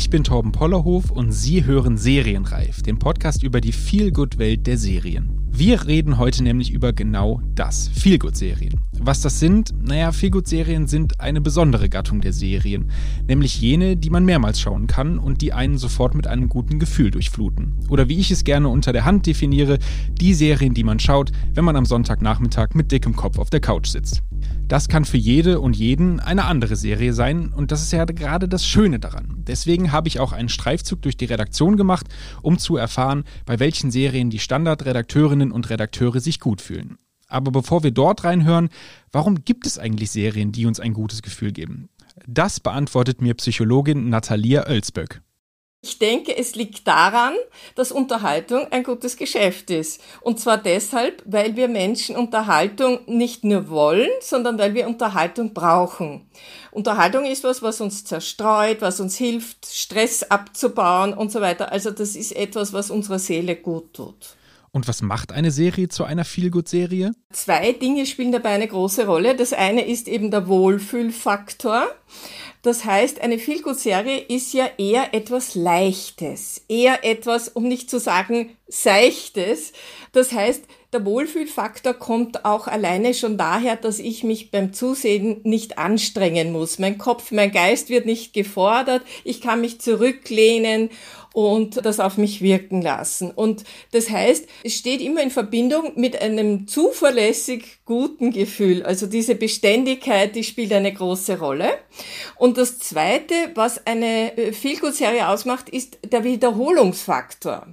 Ich bin Torben Pollerhof und Sie hören Serienreif, den Podcast über die Feelgood-Welt der Serien. Wir reden heute nämlich über genau das, Feelgood-Serien. Was das sind? Naja, Feelgood-Serien sind eine besondere Gattung der Serien, nämlich jene, die man mehrmals schauen kann und die einen sofort mit einem guten Gefühl durchfluten. Oder wie ich es gerne unter der Hand definiere, die Serien, die man schaut, wenn man am Sonntagnachmittag mit dickem Kopf auf der Couch sitzt. Das kann für jede und jeden eine andere Serie sein und das ist ja gerade das Schöne daran. Deswegen habe ich auch einen Streifzug durch die Redaktion gemacht, um zu erfahren, bei welchen Serien die Standardredakteurinnen und Redakteure sich gut fühlen. Aber bevor wir dort reinhören, warum gibt es eigentlich Serien, die uns ein gutes Gefühl geben? Das beantwortet mir Psychologin Natalia Oelsböck. Ich denke, es liegt daran, dass Unterhaltung ein gutes Geschäft ist. Und zwar deshalb, weil wir Menschen Unterhaltung nicht nur wollen, sondern weil wir Unterhaltung brauchen. Unterhaltung ist was, was uns zerstreut, was uns hilft, Stress abzubauen und so weiter. Also das ist etwas, was unserer Seele gut tut. Und was macht eine Serie zu einer Feelgood-Serie? Zwei Dinge spielen dabei eine große Rolle. Das eine ist eben der Wohlfühlfaktor. Das heißt, eine Feelgood-Serie ist ja eher etwas Leichtes, eher etwas, um nicht zu sagen Seichtes. Das heißt, der Wohlfühlfaktor kommt auch alleine schon daher, dass ich mich beim Zusehen nicht anstrengen muss. Mein Kopf, mein Geist wird nicht gefordert. Ich kann mich zurücklehnen und das auf mich wirken lassen. Und das heißt, es steht immer in Verbindung mit einem zuverlässig guten Gefühl. Also diese Beständigkeit, die spielt eine große Rolle. Und das Zweite, was eine äh, Feelgood-Serie ausmacht, ist der Wiederholungsfaktor.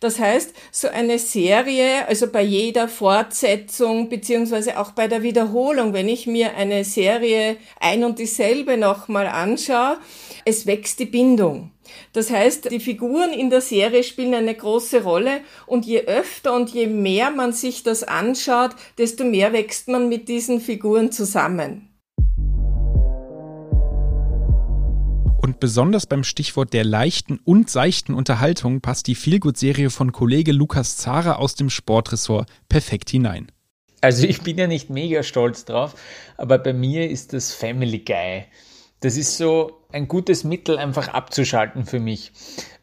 Das heißt, so eine Serie, also bei jeder Fortsetzung beziehungsweise auch bei der Wiederholung, wenn ich mir eine Serie ein und dieselbe nochmal anschaue, es wächst die Bindung. Das heißt, die Figuren in der Serie spielen eine große Rolle und je öfter und je mehr man sich das anschaut, desto mehr wächst man mit diesen Figuren zusammen. Und besonders beim Stichwort der leichten und seichten Unterhaltung passt die Feelgood-Serie von Kollege Lukas Zara aus dem Sportressort perfekt hinein. Also ich bin ja nicht mega stolz drauf, aber bei mir ist das Family Guy. Das ist so ein gutes Mittel, einfach abzuschalten für mich.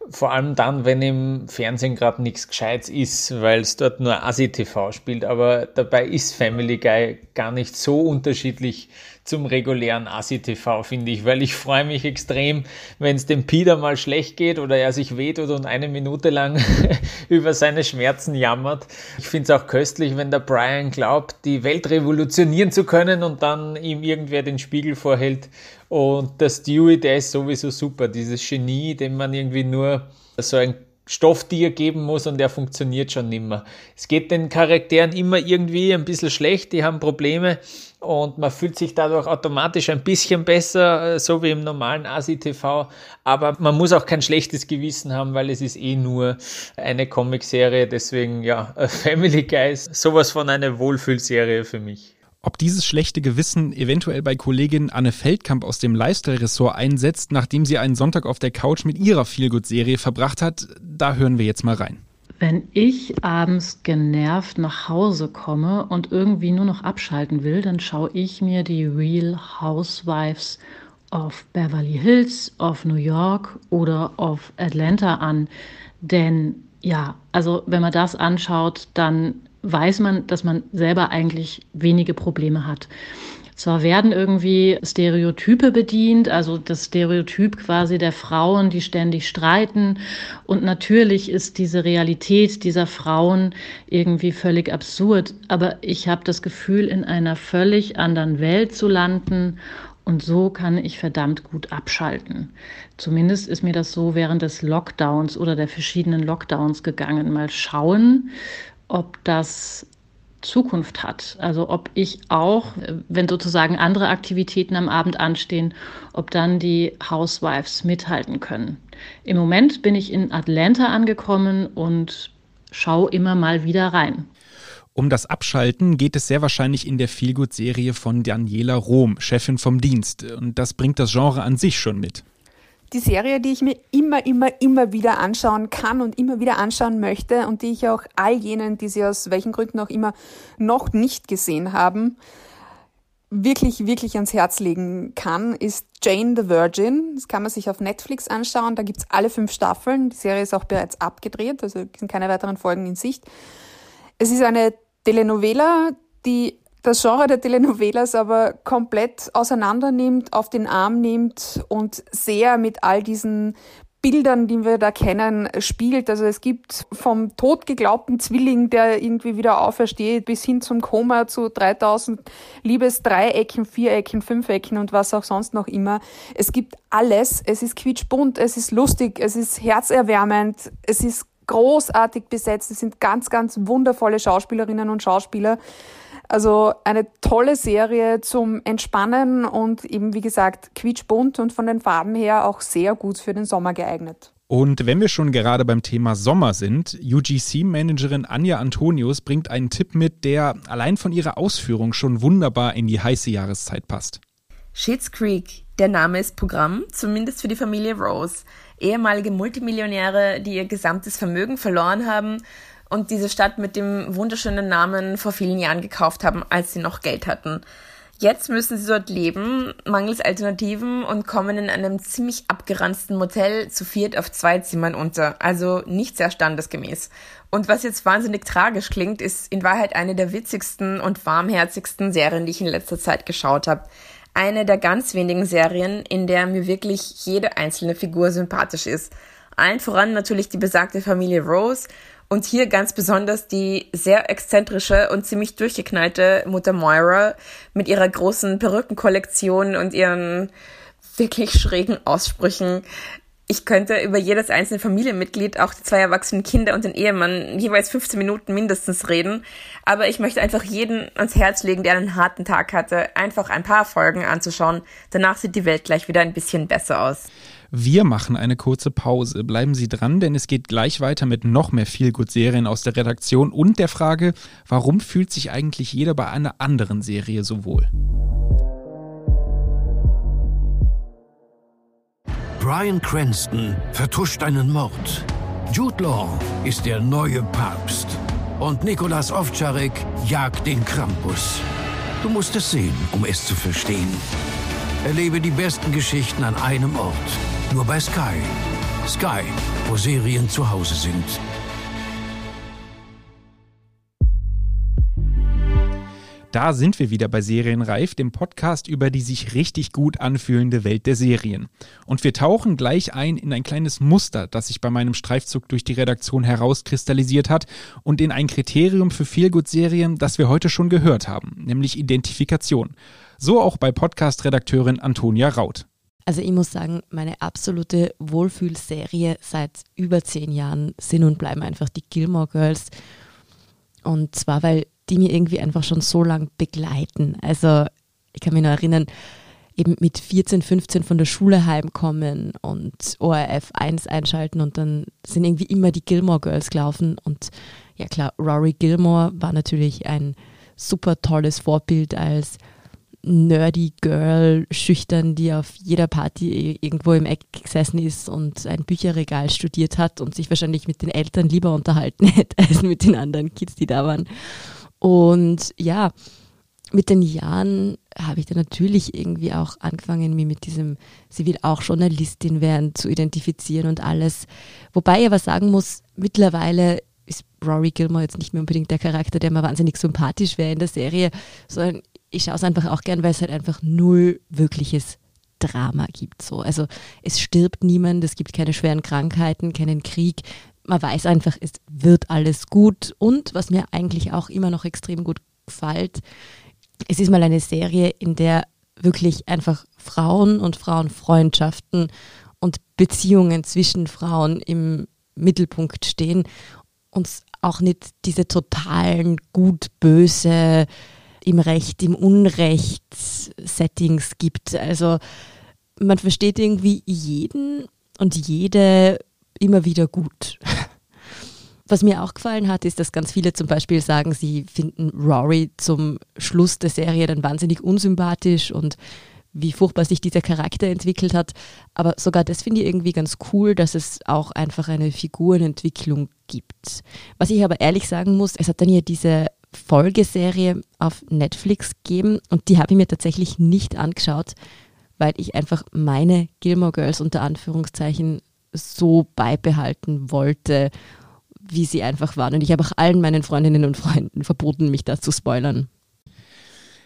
Vor allem dann, wenn im Fernsehen gerade nichts Gescheites ist, weil es dort nur ASI-TV spielt. Aber dabei ist Family Guy gar nicht so unterschiedlich zum regulären ASI-TV, finde ich, weil ich freue mich extrem, wenn es dem Peter mal schlecht geht oder er sich wehtut und eine Minute lang über seine Schmerzen jammert. Ich finde es auch köstlich, wenn der Brian glaubt, die Welt revolutionieren zu können und dann ihm irgendwer den Spiegel vorhält. Und der Stewie, der ist sowieso super, dieses Genie, dem man irgendwie nur so ein Stofftier geben muss und der funktioniert schon nimmer. Es geht den Charakteren immer irgendwie ein bisschen schlecht, die haben Probleme und man fühlt sich dadurch automatisch ein bisschen besser, äh, so wie im normalen ASI-TV. Aber man muss auch kein schlechtes Gewissen haben, weil es ist eh nur eine Comicserie. Deswegen, ja, Family Guys, sowas von einer Wohlfühlserie für mich. Ob dieses schlechte Gewissen eventuell bei Kollegin Anne Feldkamp aus dem Lifestyle-Ressort einsetzt, nachdem sie einen Sonntag auf der Couch mit ihrer Feelgood-Serie verbracht hat, da hören wir jetzt mal rein. Wenn ich abends genervt nach Hause komme und irgendwie nur noch abschalten will, dann schaue ich mir die Real Housewives of Beverly Hills, of New York oder of Atlanta an. Denn ja, also wenn man das anschaut, dann weiß man, dass man selber eigentlich wenige Probleme hat. Zwar werden irgendwie Stereotype bedient, also das Stereotyp quasi der Frauen, die ständig streiten. Und natürlich ist diese Realität dieser Frauen irgendwie völlig absurd. Aber ich habe das Gefühl, in einer völlig anderen Welt zu landen. Und so kann ich verdammt gut abschalten. Zumindest ist mir das so während des Lockdowns oder der verschiedenen Lockdowns gegangen. Mal schauen, ob das Zukunft hat. Also ob ich auch, wenn sozusagen andere Aktivitäten am Abend anstehen, ob dann die Housewives mithalten können. Im Moment bin ich in Atlanta angekommen und schaue immer mal wieder rein. Um das Abschalten geht es sehr wahrscheinlich in der Feelgood-Serie von Daniela Rohm, Chefin vom Dienst. Und das bringt das Genre an sich schon mit. Die Serie, die ich mir immer, immer, immer wieder anschauen kann und immer wieder anschauen möchte und die ich auch all jenen, die sie aus welchen Gründen auch immer noch nicht gesehen haben, wirklich, wirklich ans Herz legen kann, ist Jane the Virgin. Das kann man sich auf Netflix anschauen. Da gibt's alle fünf Staffeln. Die Serie ist auch bereits abgedreht, also sind keine weiteren Folgen in Sicht. Es ist eine Telenovela, die das Genre der Telenovelas aber komplett auseinander nimmt, auf den Arm nimmt und sehr mit all diesen Bildern, die wir da kennen, spielt. Also es gibt vom totgeglaubten Zwilling, der irgendwie wieder aufersteht, bis hin zum Koma zu 3000 Liebesdreiecken, Vierecken, Fünfecken und was auch sonst noch immer. Es gibt alles. Es ist quietschbunt, es ist lustig, es ist herzerwärmend, es ist großartig besetzt. Es sind ganz, ganz wundervolle Schauspielerinnen und Schauspieler. Also eine tolle Serie zum Entspannen und eben wie gesagt quietschbunt und von den Farben her auch sehr gut für den Sommer geeignet. Und wenn wir schon gerade beim Thema Sommer sind, UGC-Managerin Anja Antonius bringt einen Tipp mit, der allein von ihrer Ausführung schon wunderbar in die heiße Jahreszeit passt. Schitt's Creek, der Name ist Programm, zumindest für die Familie Rose. Ehemalige Multimillionäre, die ihr gesamtes Vermögen verloren haben und diese Stadt mit dem wunderschönen Namen vor vielen Jahren gekauft haben, als sie noch Geld hatten. Jetzt müssen sie dort leben, mangels Alternativen und kommen in einem ziemlich abgeranzten Motel zu viert auf zwei Zimmern unter. Also nicht sehr standesgemäß. Und was jetzt wahnsinnig tragisch klingt, ist in Wahrheit eine der witzigsten und warmherzigsten Serien, die ich in letzter Zeit geschaut habe. Eine der ganz wenigen Serien, in der mir wirklich jede einzelne Figur sympathisch ist. Allen voran natürlich die besagte Familie Rose und hier ganz besonders die sehr exzentrische und ziemlich durchgeknallte Mutter Moira mit ihrer großen Perückenkollektion und ihren wirklich schrägen Aussprüchen. Ich könnte über jedes einzelne Familienmitglied, auch die zwei erwachsenen Kinder und den Ehemann, jeweils 15 Minuten mindestens reden. Aber ich möchte einfach jeden ans Herz legen, der einen harten Tag hatte, einfach ein paar Folgen anzuschauen. Danach sieht die Welt gleich wieder ein bisschen besser aus. Wir machen eine kurze Pause. Bleiben Sie dran, denn es geht gleich weiter mit noch mehr Feelgood-Serien aus der Redaktion und der Frage, warum fühlt sich eigentlich jeder bei einer anderen Serie so wohl? Brian Cranston vertuscht einen Mord. Jude Law ist der neue Papst. Und Nikolas Ovtcharek jagt den Krampus. Du musst es sehen, um es zu verstehen. Erlebe die besten Geschichten an einem Ort. Nur bei Sky. Sky, wo Serien zu Hause sind. Da sind wir wieder bei Serienreif, dem Podcast über die sich richtig gut anfühlende Welt der Serien. Und wir tauchen gleich ein in ein kleines Muster, das sich bei meinem Streifzug durch die Redaktion herauskristallisiert hat und in ein Kriterium für Feelgood-Serien, das wir heute schon gehört haben, nämlich Identifikation. So auch bei Podcast-Redakteurin Antonia Raut. Also ich muss sagen, meine absolute Wohlfühlserie seit über zehn Jahren sind und bleiben einfach die Gilmore Girls. Und zwar, weil die mir irgendwie einfach schon so lang begleiten. Also ich kann mich noch erinnern, eben mit 14, 15 von der Schule heimkommen und ORF 1 einschalten und dann sind irgendwie immer die Gilmore Girls gelaufen. Und ja klar, Rory Gilmore war natürlich ein super tolles Vorbild als nerdy Girl, schüchtern, die auf jeder Party irgendwo im Eck gesessen ist und ein Bücherregal studiert hat und sich wahrscheinlich mit den Eltern lieber unterhalten hätte als mit den anderen Kids, die da waren. Und ja, mit den Jahren habe ich dann natürlich irgendwie auch angefangen, mich mit diesem, sie will auch Journalistin werden, zu identifizieren und alles. Wobei ich aber sagen muss, mittlerweile ist Rory Gilmore jetzt nicht mehr unbedingt der Charakter, der mir wahnsinnig sympathisch wäre in der Serie, sondern ich schaue es einfach auch gern, weil es halt einfach null wirkliches Drama gibt. So. Also es stirbt niemand, es gibt keine schweren Krankheiten, keinen Krieg. Man weiß einfach, es wird alles gut. Und was mir eigentlich auch immer noch extrem gut gefällt, es ist mal eine Serie, in der wirklich einfach Frauen und Frauenfreundschaften und Beziehungen zwischen Frauen im Mittelpunkt stehen und auch nicht diese totalen gut-böse im Recht, im Unrecht Settings gibt. Also man versteht irgendwie jeden und jede immer wieder gut. Was mir auch gefallen hat, ist, dass ganz viele zum Beispiel sagen, sie finden Rory zum Schluss der Serie dann wahnsinnig unsympathisch und wie furchtbar sich dieser Charakter entwickelt hat. Aber sogar das finde ich irgendwie ganz cool, dass es auch einfach eine Figurenentwicklung gibt. Was ich aber ehrlich sagen muss, es hat dann hier diese Folgeserie auf Netflix gegeben und die habe ich mir tatsächlich nicht angeschaut, weil ich einfach meine Gilmore Girls unter Anführungszeichen so beibehalten wollte, wie sie einfach waren. Und ich habe auch allen meinen Freundinnen und Freunden verboten, mich da zu spoilern.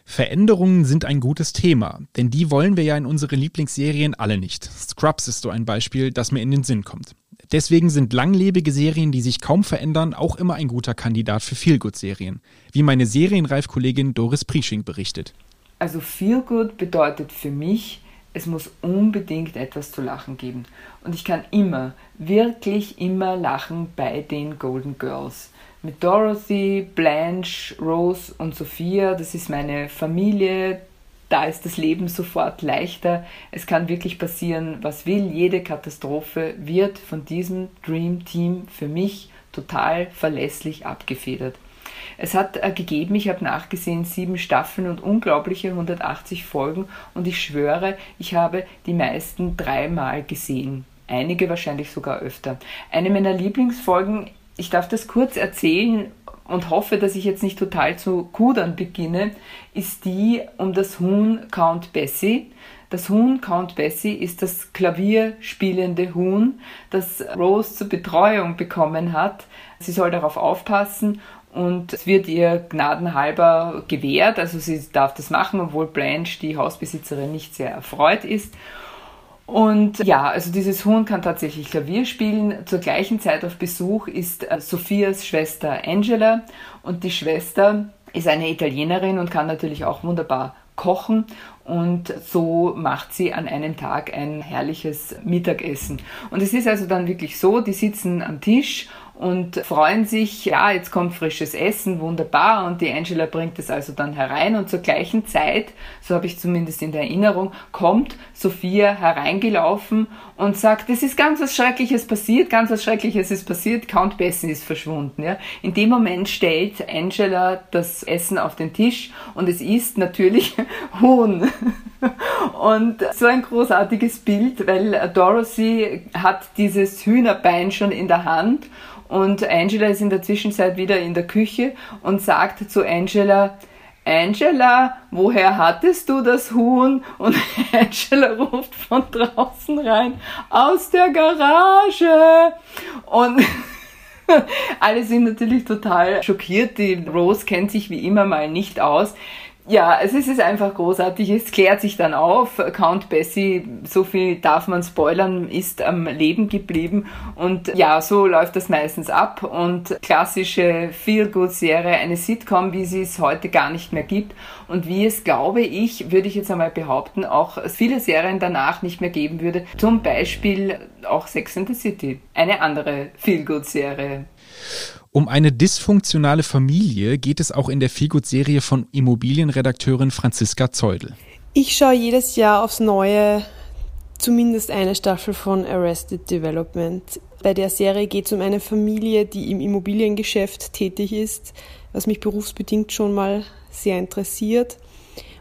Veränderungen sind ein gutes Thema, denn die wollen wir ja in unseren Lieblingsserien alle nicht. Scrubs ist so ein Beispiel, das mir in den Sinn kommt. Deswegen sind langlebige Serien, die sich kaum verändern, auch immer ein guter Kandidat für Feelgood-Serien, wie meine Serienreif-Kollegin Doris Priesching berichtet. Also Feelgood bedeutet für mich, es muss unbedingt etwas zu lachen geben. Und ich kann immer, wirklich immer lachen bei den Golden Girls. Mit Dorothy, Blanche, Rose und Sophia, das ist meine Familie, da ist das Leben sofort leichter. Es kann wirklich passieren, was will. Jede Katastrophe wird von diesem Dream Team für mich total verlässlich abgefedert. Es hat äh, gegeben, ich habe nachgesehen, sieben Staffeln und unglaubliche 180 Folgen und ich schwöre, ich habe die meisten dreimal gesehen. Einige wahrscheinlich sogar öfter. Eine meiner Lieblingsfolgen, ich darf das kurz erzählen und hoffe, dass ich jetzt nicht total zu kudern beginne, ist die um das Huhn Count Bessie. Das Huhn Count Bessie ist das klavierspielende Huhn, das Rose zur Betreuung bekommen hat. Sie soll darauf aufpassen und es wird ihr gnadenhalber gewährt, also sie darf das machen, obwohl Blanche, die Hausbesitzerin, nicht sehr erfreut ist. Und ja, also dieses Huhn kann tatsächlich Klavier spielen. Zur gleichen Zeit auf Besuch ist äh, Sophias Schwester Angela und die Schwester ist eine Italienerin und kann natürlich auch wunderbar kochen und so macht sie an einem Tag ein herrliches Mittagessen. Und es ist also dann wirklich so, die sitzen am Tisch und freuen sich, ja, jetzt kommt frisches Essen, wunderbar. Und die Angela bringt es also dann herein und zur gleichen Zeit, so habe ich zumindest in der Erinnerung, kommt Sophia hereingelaufen und sagt, es ist ganz was Schreckliches passiert, ganz was Schreckliches ist passiert, Count Besson ist verschwunden. Ja. In dem Moment stellt Angela das Essen auf den Tisch und es ist natürlich Huhn. Und so ein großartiges Bild, weil Dorothy hat dieses Hühnerbein schon in der Hand und Angela ist in der Zwischenzeit wieder in der Küche und sagt zu Angela, Angela, woher hattest du das Huhn? Und Angela ruft von draußen rein, aus der Garage. Und alle sind natürlich total schockiert. Die Rose kennt sich wie immer mal nicht aus ja, es ist einfach großartig. Es klärt sich dann auf. Count Bessie, so viel darf man spoilern, ist am Leben geblieben. Und ja, so läuft das meistens ab. Und klassische Feel-Good-Serie, eine Sitcom, wie sie es heute gar nicht mehr gibt. Und wie es, glaube ich, würde ich jetzt einmal behaupten, auch viele Serien danach nicht mehr geben würde. Zum Beispiel auch Sex and the City. Eine andere Feel-Good-Serie. Um eine dysfunktionale Familie geht es auch in der Feelgood-Serie von Immobilienredakteurin Franziska Zeudel. Ich schaue jedes Jahr aufs Neue zumindest eine Staffel von Arrested Development. Bei der Serie geht es um eine Familie, die im Immobiliengeschäft tätig ist, was mich berufsbedingt schon mal sehr interessiert.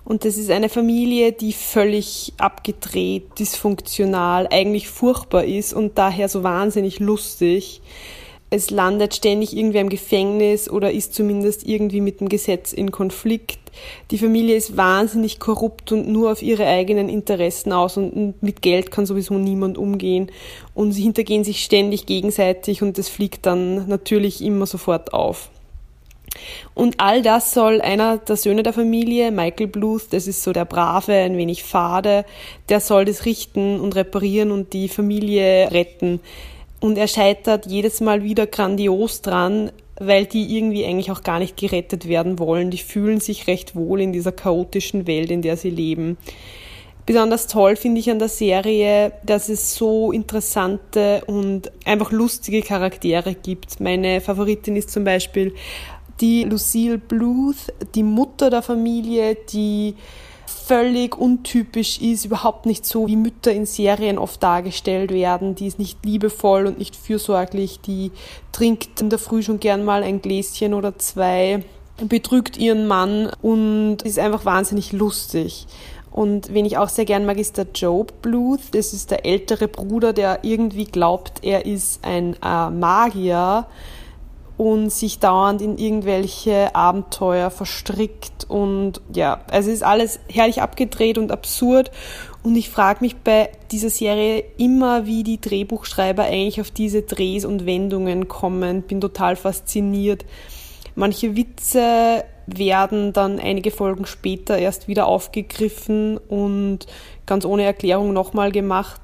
Und das ist eine Familie, die völlig abgedreht, dysfunktional, eigentlich furchtbar ist und daher so wahnsinnig lustig es landet ständig irgendwer im Gefängnis oder ist zumindest irgendwie mit dem Gesetz in Konflikt. Die Familie ist wahnsinnig korrupt und nur auf ihre eigenen Interessen aus und mit Geld kann sowieso niemand umgehen und sie hintergehen sich ständig gegenseitig und das fliegt dann natürlich immer sofort auf. Und all das soll einer der Söhne der Familie, Michael Bluth, das ist so der brave, ein wenig fade, der soll das richten und reparieren und die Familie retten. Und er scheitert jedes Mal wieder grandios dran, weil die irgendwie eigentlich auch gar nicht gerettet werden wollen. Die fühlen sich recht wohl in dieser chaotischen Welt, in der sie leben. Besonders toll finde ich an der Serie, dass es so interessante und einfach lustige Charaktere gibt. Meine Favoritin ist zum Beispiel die Lucille Bluth, die Mutter der Familie, die völlig untypisch ist, überhaupt nicht so, wie Mütter in Serien oft dargestellt werden. Die ist nicht liebevoll und nicht fürsorglich, die trinkt in der Früh schon gern mal ein Gläschen oder zwei, betrügt ihren Mann und ist einfach wahnsinnig lustig. Und wen ich auch sehr gern mag, ist der Job Bluth. Das ist der ältere Bruder, der irgendwie glaubt, er ist ein äh, Magier und sich dauernd in irgendwelche Abenteuer verstrickt. Und ja, also es ist alles herrlich abgedreht und absurd. Und ich frage mich bei dieser Serie immer, wie die Drehbuchschreiber eigentlich auf diese Drehs und Wendungen kommen. Bin total fasziniert. Manche Witze werden dann einige Folgen später erst wieder aufgegriffen und ganz ohne Erklärung nochmal gemacht.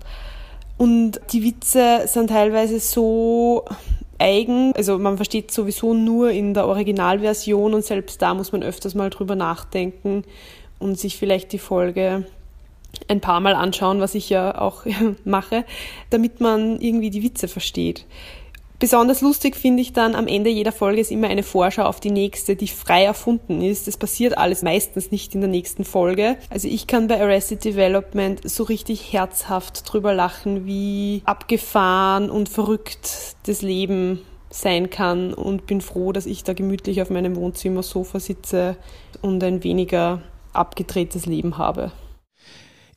Und die Witze sind teilweise so eigen, also man versteht sowieso nur in der Originalversion und selbst da muss man öfters mal drüber nachdenken und sich vielleicht die Folge ein paar Mal anschauen, was ich ja auch mache, damit man irgendwie die Witze versteht. Besonders lustig finde ich dann am Ende jeder Folge ist immer eine Vorschau auf die nächste, die frei erfunden ist. Das passiert alles meistens nicht in der nächsten Folge. Also ich kann bei Arrested Development so richtig herzhaft drüber lachen, wie abgefahren und verrückt das Leben sein kann und bin froh, dass ich da gemütlich auf meinem Wohnzimmersofa sitze und ein weniger abgedrehtes Leben habe.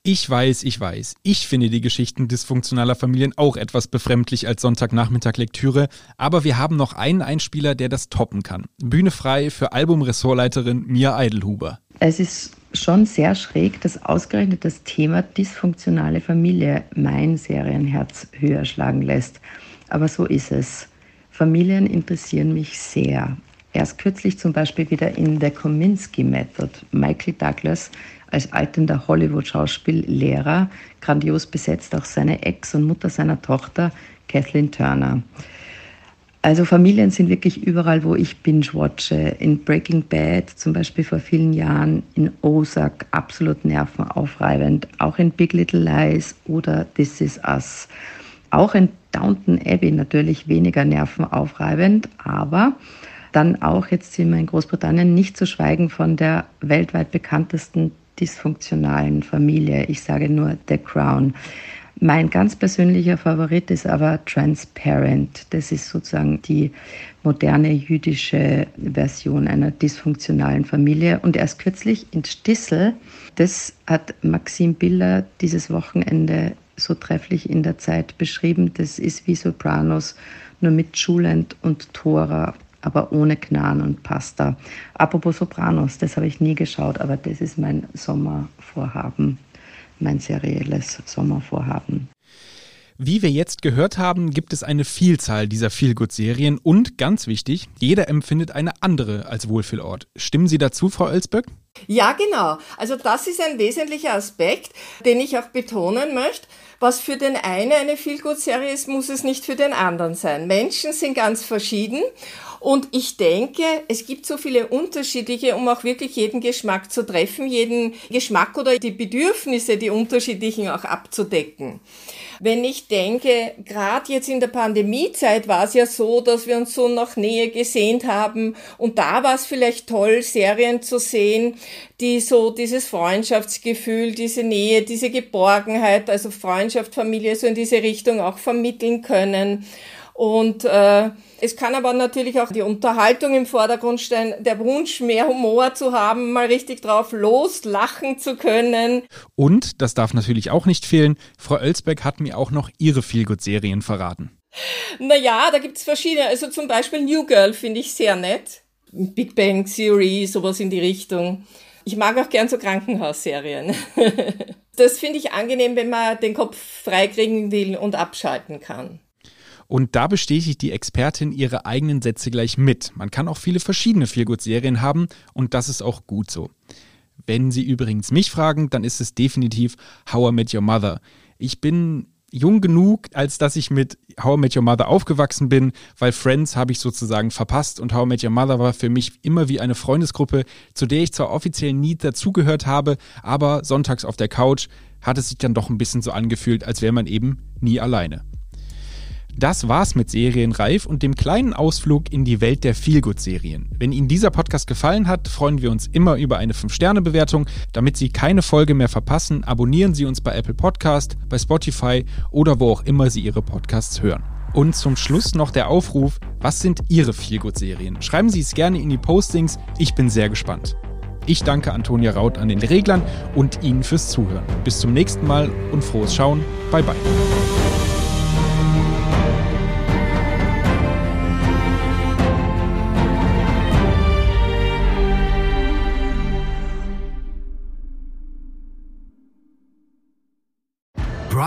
Ich weiß, ich weiß. Ich finde die Geschichten dysfunktionaler Familien auch etwas befremdlich als Sonntagnachmittag-Lektüre, aber wir haben noch einen Einspieler, der das toppen kann. Bühne frei für Albumressortleiterin Mia Eidelhuber. Es ist schon sehr schräg, dass ausgerechnet das Thema dysfunktionale Familie mein Serienherz höher schlagen lässt. Aber so ist es. Familien interessieren mich sehr. Erst kürzlich zum Beispiel wieder in The Kominsky Method. Michael Douglas als altender Hollywood-Schauspiellehrer, grandios besetzt auch seine Ex und Mutter seiner Tochter, Kathleen Turner. Also Familien sind wirklich überall, wo ich binge-watche. In Breaking Bad zum Beispiel vor vielen Jahren, in Ozark absolut nervenaufreibend, auch in Big Little Lies oder This Is Us. Auch in Downton Abbey natürlich weniger nervenaufreibend, aber dann auch, jetzt sind wir in Großbritannien, nicht zu schweigen von der weltweit bekanntesten dysfunktionalen Familie. Ich sage nur The Crown. Mein ganz persönlicher Favorit ist aber Transparent. Das ist sozusagen die moderne jüdische Version einer dysfunktionalen Familie. Und erst kürzlich in Stissel, das hat Maxim Biller dieses Wochenende so trefflich in der Zeit beschrieben. Das ist wie Sopranos, nur mit Schulend und Tora aber ohne Knarren und Pasta. Apropos Sopranos, das habe ich nie geschaut, aber das ist mein Sommervorhaben, mein serielles Sommervorhaben. Wie wir jetzt gehört haben, gibt es eine Vielzahl dieser Feelgood-Serien und, ganz wichtig, jeder empfindet eine andere als Wohlfühlort. Stimmen Sie dazu, Frau Ölsböck? Ja, genau. Also das ist ein wesentlicher Aspekt, den ich auch betonen möchte. Was für den einen eine Feelgood-Serie ist, muss es nicht für den anderen sein. Menschen sind ganz verschieden und ich denke, es gibt so viele unterschiedliche, um auch wirklich jeden Geschmack zu treffen, jeden Geschmack oder die Bedürfnisse, die unterschiedlichen auch abzudecken. Wenn ich denke, gerade jetzt in der Pandemiezeit war es ja so, dass wir uns so nach Nähe gesehnt haben und da war es vielleicht toll, Serien zu sehen, die so dieses Freundschaftsgefühl, diese Nähe, diese Geborgenheit, also Freundschaft, Familie so in diese Richtung auch vermitteln können. Und äh, es kann aber natürlich auch die Unterhaltung im Vordergrund stellen, der Wunsch, mehr Humor zu haben, mal richtig drauf loslachen zu können. Und, das darf natürlich auch nicht fehlen, Frau Ölsbeck hat mir auch noch ihre Feelgood-Serien verraten. Naja, da gibt's verschiedene. Also zum Beispiel New Girl finde ich sehr nett. Big Bang Theory, sowas in die Richtung. Ich mag auch gern so Krankenhausserien. das finde ich angenehm, wenn man den Kopf freikriegen will und abschalten kann. Und da bestätigt die Expertin ihre eigenen Sätze gleich mit. Man kann auch viele verschiedene Feelgood-Serien haben und das ist auch gut so. Wenn Sie übrigens mich fragen, dann ist es definitiv How I Met Your Mother. Ich bin jung genug, als dass ich mit How I Met Your Mother aufgewachsen bin, weil Friends habe ich sozusagen verpasst und How I Met Your Mother war für mich immer wie eine Freundesgruppe, zu der ich zwar offiziell nie dazugehört habe, aber sonntags auf der Couch hat es sich dann doch ein bisschen so angefühlt, als wäre man eben nie alleine. Das war's mit Serienreif und dem kleinen Ausflug in die Welt der Feelgood-Serien. Wenn Ihnen dieser Podcast gefallen hat, freuen wir uns immer über eine 5-Sterne-Bewertung. Damit Sie keine Folge mehr verpassen, abonnieren Sie uns bei Apple Podcast, bei Spotify oder wo auch immer Sie Ihre Podcasts hören. Und zum Schluss noch der Aufruf, was sind Ihre Feelgood-Serien? Schreiben Sie es gerne in die Postings, ich bin sehr gespannt. Ich danke Antonia Raut an den Reglern und Ihnen fürs Zuhören. Bis zum nächsten Mal und frohes Schauen. Bye bye.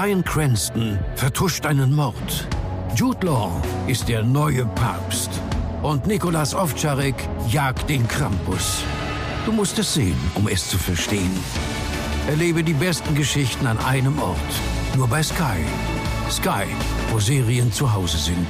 Brian Cranston vertuscht einen Mord. Jude Law ist der neue Papst. Und Nikolas Ovtcharek jagt den Krampus. Du musst es sehen, um es zu verstehen. Erlebe die besten Geschichten an einem Ort. Nur bei Sky. Sky, wo Serien zu Hause sind.